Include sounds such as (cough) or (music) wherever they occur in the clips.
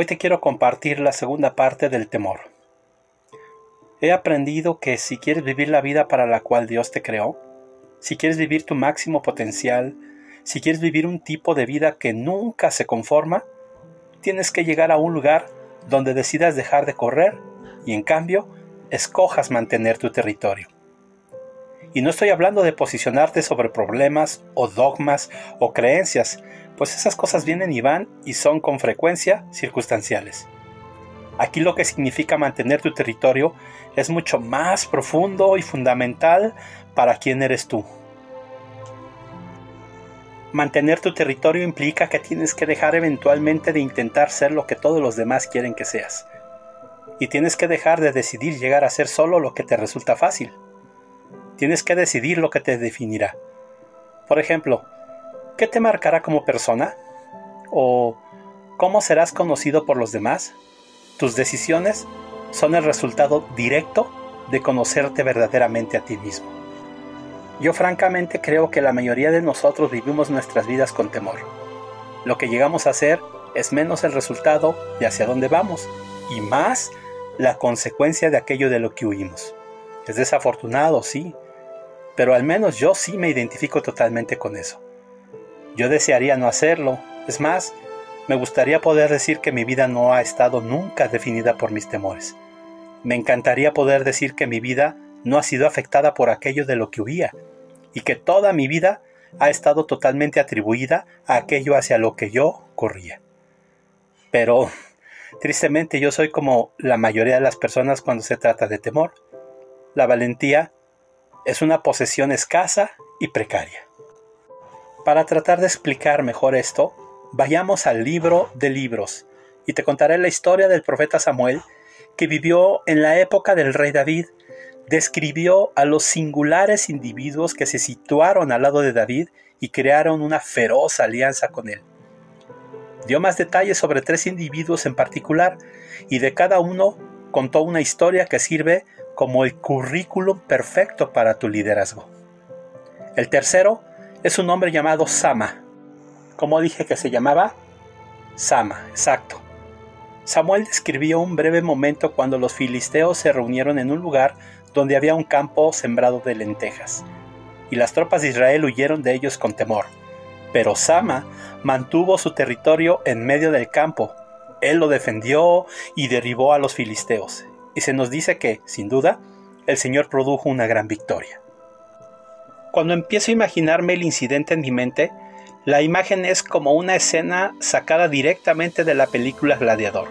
Hoy te quiero compartir la segunda parte del temor. He aprendido que si quieres vivir la vida para la cual Dios te creó, si quieres vivir tu máximo potencial, si quieres vivir un tipo de vida que nunca se conforma, tienes que llegar a un lugar donde decidas dejar de correr y en cambio escojas mantener tu territorio. Y no estoy hablando de posicionarte sobre problemas o dogmas o creencias, pues esas cosas vienen y van y son con frecuencia circunstanciales. Aquí lo que significa mantener tu territorio es mucho más profundo y fundamental para quién eres tú. Mantener tu territorio implica que tienes que dejar eventualmente de intentar ser lo que todos los demás quieren que seas. Y tienes que dejar de decidir llegar a ser solo lo que te resulta fácil. Tienes que decidir lo que te definirá. Por ejemplo, ¿Qué te marcará como persona? ¿O cómo serás conocido por los demás? Tus decisiones son el resultado directo de conocerte verdaderamente a ti mismo. Yo francamente creo que la mayoría de nosotros vivimos nuestras vidas con temor. Lo que llegamos a hacer es menos el resultado de hacia dónde vamos y más la consecuencia de aquello de lo que huimos. Es desafortunado, sí, pero al menos yo sí me identifico totalmente con eso. Yo desearía no hacerlo. Es más, me gustaría poder decir que mi vida no ha estado nunca definida por mis temores. Me encantaría poder decir que mi vida no ha sido afectada por aquello de lo que huía, y que toda mi vida ha estado totalmente atribuida a aquello hacia lo que yo corría. Pero, tristemente, yo soy como la mayoría de las personas cuando se trata de temor. La valentía es una posesión escasa y precaria. Para tratar de explicar mejor esto, vayamos al libro de libros y te contaré la historia del profeta Samuel que vivió en la época del rey David. Describió a los singulares individuos que se situaron al lado de David y crearon una feroz alianza con él. Dio más detalles sobre tres individuos en particular y de cada uno contó una historia que sirve como el currículum perfecto para tu liderazgo. El tercero es un hombre llamado Sama. ¿Cómo dije que se llamaba? Sama, exacto. Samuel describió un breve momento cuando los filisteos se reunieron en un lugar donde había un campo sembrado de lentejas, y las tropas de Israel huyeron de ellos con temor. Pero Sama mantuvo su territorio en medio del campo. Él lo defendió y derribó a los filisteos. Y se nos dice que, sin duda, el Señor produjo una gran victoria. Cuando empiezo a imaginarme el incidente en mi mente, la imagen es como una escena sacada directamente de la película Gladiador,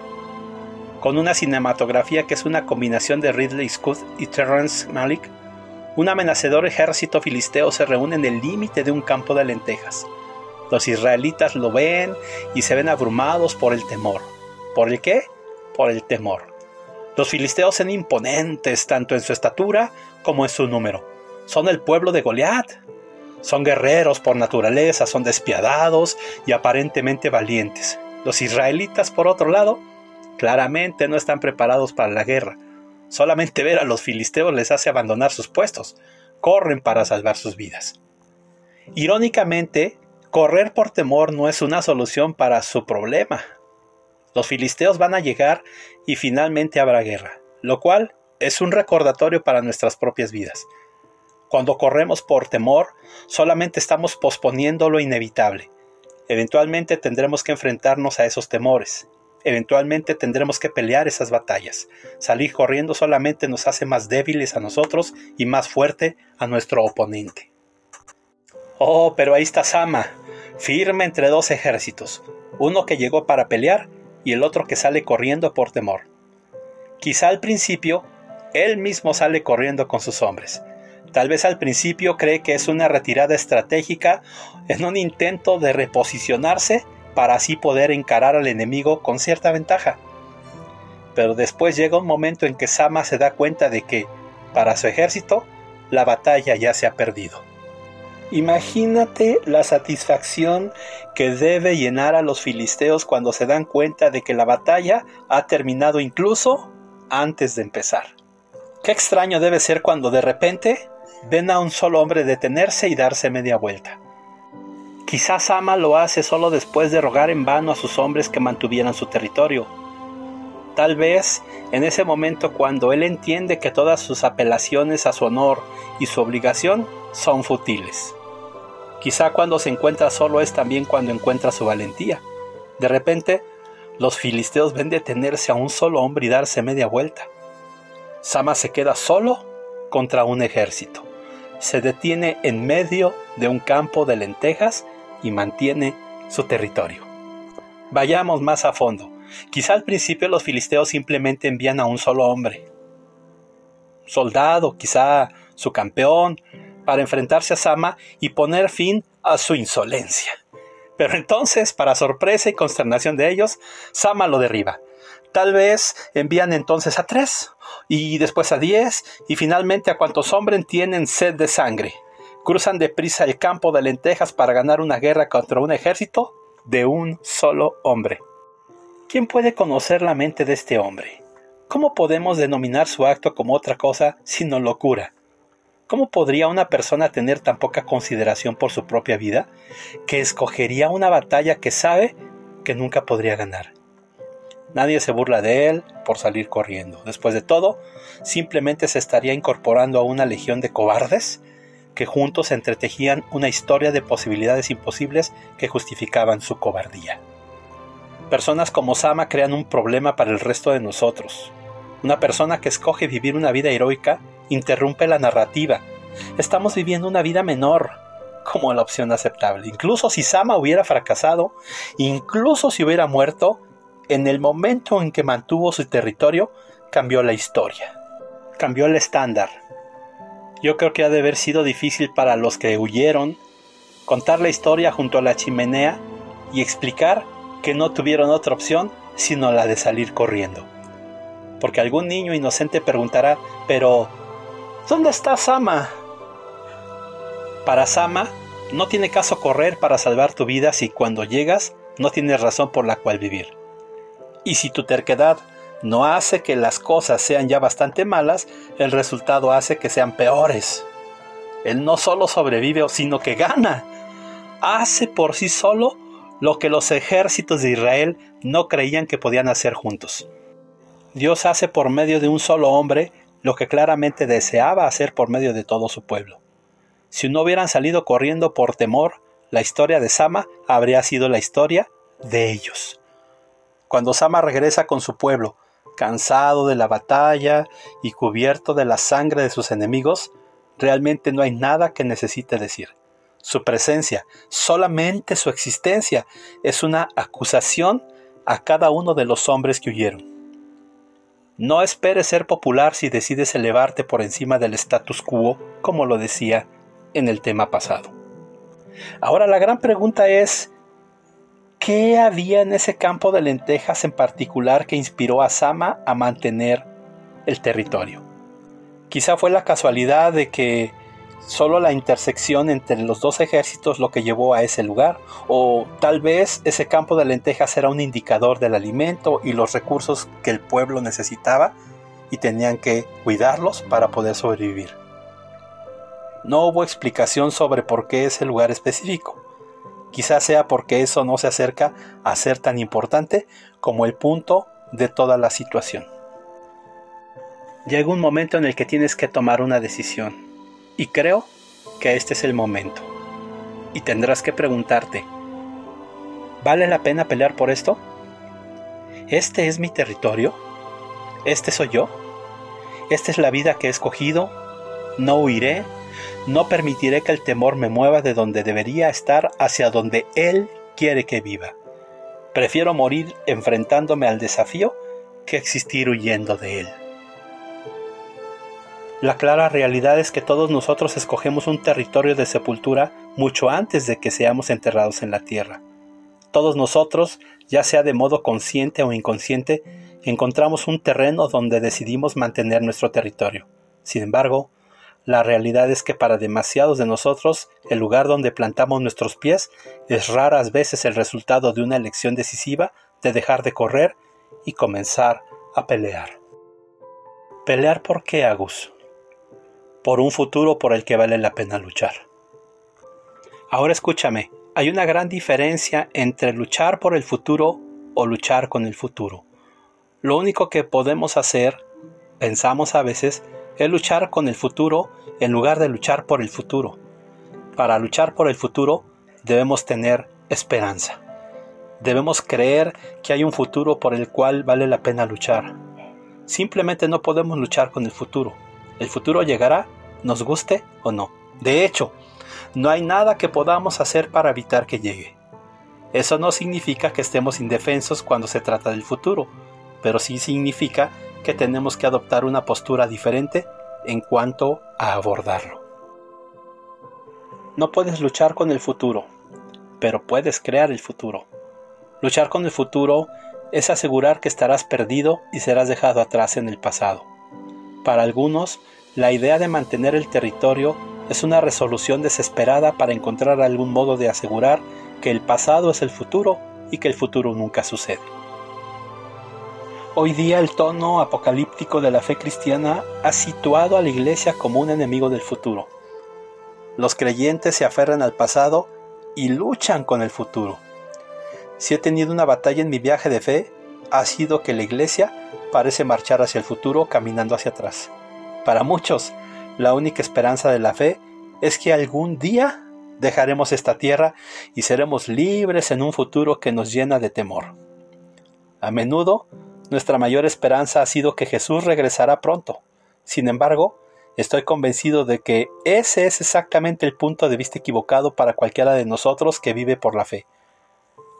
con una cinematografía que es una combinación de Ridley Scott y Terrence Malick. Un amenazador ejército filisteo se reúne en el límite de un campo de lentejas. Los israelitas lo ven y se ven abrumados por el temor. ¿Por el qué? Por el temor. Los filisteos son imponentes tanto en su estatura como en su número son el pueblo de Goliat. Son guerreros por naturaleza, son despiadados y aparentemente valientes. Los israelitas, por otro lado, claramente no están preparados para la guerra. Solamente ver a los filisteos les hace abandonar sus puestos. Corren para salvar sus vidas. Irónicamente, correr por temor no es una solución para su problema. Los filisteos van a llegar y finalmente habrá guerra, lo cual es un recordatorio para nuestras propias vidas. Cuando corremos por temor, solamente estamos posponiendo lo inevitable. Eventualmente tendremos que enfrentarnos a esos temores. Eventualmente tendremos que pelear esas batallas. Salir corriendo solamente nos hace más débiles a nosotros y más fuerte a nuestro oponente. Oh, pero ahí está Sama, firme entre dos ejércitos, uno que llegó para pelear y el otro que sale corriendo por temor. Quizá al principio, él mismo sale corriendo con sus hombres, Tal vez al principio cree que es una retirada estratégica en un intento de reposicionarse para así poder encarar al enemigo con cierta ventaja. Pero después llega un momento en que Sama se da cuenta de que, para su ejército, la batalla ya se ha perdido. Imagínate la satisfacción que debe llenar a los filisteos cuando se dan cuenta de que la batalla ha terminado incluso antes de empezar. Qué extraño debe ser cuando de repente ven a un solo hombre detenerse y darse media vuelta. Quizás Sama lo hace solo después de rogar en vano a sus hombres que mantuvieran su territorio. Tal vez en ese momento cuando él entiende que todas sus apelaciones a su honor y su obligación son futiles. Quizá cuando se encuentra solo es también cuando encuentra su valentía. De repente, los filisteos ven detenerse a un solo hombre y darse media vuelta. Sama se queda solo contra un ejército. Se detiene en medio de un campo de lentejas y mantiene su territorio. Vayamos más a fondo. Quizá al principio los filisteos simplemente envían a un solo hombre. Soldado, quizá su campeón, para enfrentarse a Sama y poner fin a su insolencia. Pero entonces, para sorpresa y consternación de ellos, Sama lo derriba. Tal vez envían entonces a tres, y después a diez, y finalmente a cuantos hombres tienen sed de sangre. Cruzan deprisa el campo de lentejas para ganar una guerra contra un ejército de un solo hombre. ¿Quién puede conocer la mente de este hombre? ¿Cómo podemos denominar su acto como otra cosa sino locura? ¿Cómo podría una persona tener tan poca consideración por su propia vida que escogería una batalla que sabe que nunca podría ganar? Nadie se burla de él por salir corriendo. Después de todo, simplemente se estaría incorporando a una legión de cobardes que juntos entretejían una historia de posibilidades imposibles que justificaban su cobardía. Personas como Sama crean un problema para el resto de nosotros. Una persona que escoge vivir una vida heroica interrumpe la narrativa. Estamos viviendo una vida menor como la opción aceptable. Incluso si Sama hubiera fracasado, incluso si hubiera muerto, en el momento en que mantuvo su territorio, cambió la historia. Cambió el estándar. Yo creo que ha de haber sido difícil para los que huyeron contar la historia junto a la chimenea y explicar que no tuvieron otra opción sino la de salir corriendo. Porque algún niño inocente preguntará, pero ¿Dónde está Sama? Para Sama, no tiene caso correr para salvar tu vida si cuando llegas no tienes razón por la cual vivir. Y si tu terquedad no hace que las cosas sean ya bastante malas, el resultado hace que sean peores. Él no solo sobrevive, sino que gana. Hace por sí solo lo que los ejércitos de Israel no creían que podían hacer juntos. Dios hace por medio de un solo hombre lo que claramente deseaba hacer por medio de todo su pueblo. Si no hubieran salido corriendo por temor, la historia de Sama habría sido la historia de ellos. Cuando Sama regresa con su pueblo, cansado de la batalla y cubierto de la sangre de sus enemigos, realmente no hay nada que necesite decir. Su presencia, solamente su existencia, es una acusación a cada uno de los hombres que huyeron. No esperes ser popular si decides elevarte por encima del status quo, como lo decía en el tema pasado. Ahora la gran pregunta es, ¿qué había en ese campo de lentejas en particular que inspiró a Sama a mantener el territorio? Quizá fue la casualidad de que solo la intersección entre los dos ejércitos lo que llevó a ese lugar, o tal vez ese campo de lentejas era un indicador del alimento y los recursos que el pueblo necesitaba y tenían que cuidarlos para poder sobrevivir. No hubo explicación sobre por qué ese lugar específico. Quizás sea porque eso no se acerca a ser tan importante como el punto de toda la situación. Llega un momento en el que tienes que tomar una decisión y creo que este es el momento. Y tendrás que preguntarte, ¿vale la pena pelear por esto? ¿Este es mi territorio? ¿Este soy yo? ¿Esta es la vida que he escogido? ¿No huiré? ¿No permitiré que el temor me mueva de donde debería estar hacia donde Él quiere que viva? Prefiero morir enfrentándome al desafío que existir huyendo de Él. La clara realidad es que todos nosotros escogemos un territorio de sepultura mucho antes de que seamos enterrados en la tierra. Todos nosotros, ya sea de modo consciente o inconsciente, encontramos un terreno donde decidimos mantener nuestro territorio. Sin embargo, la realidad es que para demasiados de nosotros el lugar donde plantamos nuestros pies es raras veces el resultado de una elección decisiva de dejar de correr y comenzar a pelear. ¿Pelear por qué, Agus? por un futuro por el que vale la pena luchar. Ahora escúchame, Hay una gran diferencia entre luchar por el futuro o luchar con el futuro. Lo único que podemos hacer, pensamos a veces, es luchar con el futuro en lugar de luchar por el futuro. Para luchar por el futuro debemos tener esperanza. Debemos creer que hay un futuro por el cual vale la pena luchar. Simplemente no podemos luchar con el futuro. El futuro llegará, nos guste o no. De hecho, no hay nada que podamos hacer para evitar que llegue. Eso no significa que estemos indefensos cuando se trata del futuro, pero sí significa que tenemos que adoptar una postura diferente en cuanto a abordarlo. No puedes luchar con el futuro, pero puedes crear el futuro. Luchar con el futuro es asegurar que estarás perdido y serás dejado atrás en el pasado. Para algunos, la idea de mantener el territorio es una resolución desesperada para encontrar algún modo de asegurar que el pasado es el futuro y que el futuro nunca sucede. Hoy día el tono apocalíptico de la fe cristiana ha situado a la iglesia como un enemigo del futuro. Los creyentes se aferran al pasado y luchan con el futuro. Si he tenido una batalla en mi viaje de fe, ha sido que la iglesia parece marchar hacia el futuro caminando hacia atrás. Para muchos, la única esperanza de la fe es que algún día dejaremos esta tierra y seremos libres en un futuro que nos llena de temor. A menudo, nuestra mayor esperanza ha sido que Jesús regresará pronto. Sin embargo, estoy convencido de que ese es exactamente el punto de vista equivocado para cualquiera de nosotros que vive por la fe.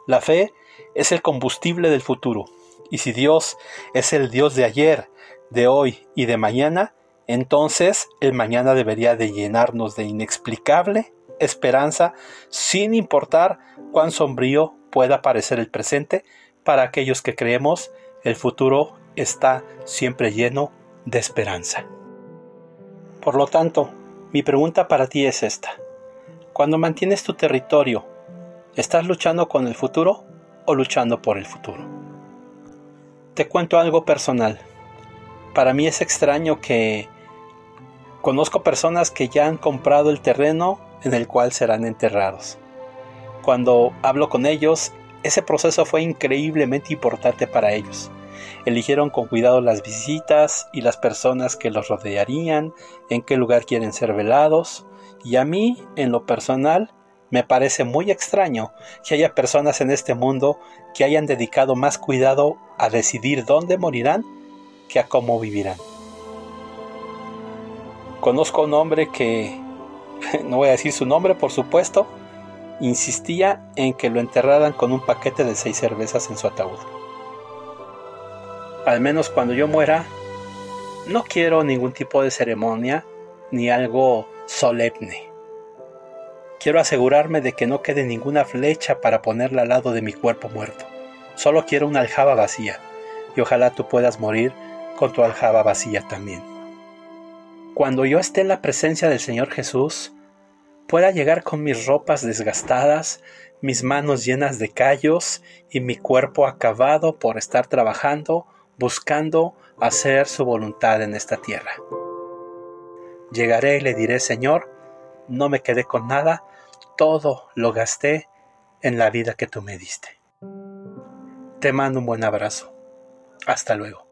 La fe es el combustible del futuro, y si Dios es el Dios de ayer, de hoy y de mañana, entonces el mañana debería de llenarnos de inexplicable esperanza sin importar cuán sombrío pueda parecer el presente, para aquellos que creemos el futuro está siempre lleno de esperanza. Por lo tanto, mi pregunta para ti es esta. Cuando mantienes tu territorio ¿Estás luchando con el futuro o luchando por el futuro? Te cuento algo personal. Para mí es extraño que conozco personas que ya han comprado el terreno en el cual serán enterrados. Cuando hablo con ellos, ese proceso fue increíblemente importante para ellos. Eligieron con cuidado las visitas y las personas que los rodearían, en qué lugar quieren ser velados, y a mí, en lo personal, me parece muy extraño que haya personas en este mundo que hayan dedicado más cuidado a decidir dónde morirán que a cómo vivirán. Conozco a un hombre que, (laughs) no voy a decir su nombre por supuesto, insistía en que lo enterraran con un paquete de seis cervezas en su ataúd. Al menos cuando yo muera, no quiero ningún tipo de ceremonia ni algo solemne. Quiero asegurarme de que no quede ninguna flecha para ponerla al lado de mi cuerpo muerto. Solo quiero una aljaba vacía, y ojalá tú puedas morir con tu aljaba vacía también. Cuando yo esté en la presencia del Señor Jesús, pueda llegar con mis ropas desgastadas, mis manos llenas de callos y mi cuerpo acabado por estar trabajando, buscando hacer su voluntad en esta tierra. Llegaré y le diré, Señor, no me quedé con nada, todo lo gasté en la vida que tú me diste. Te mando un buen abrazo. Hasta luego.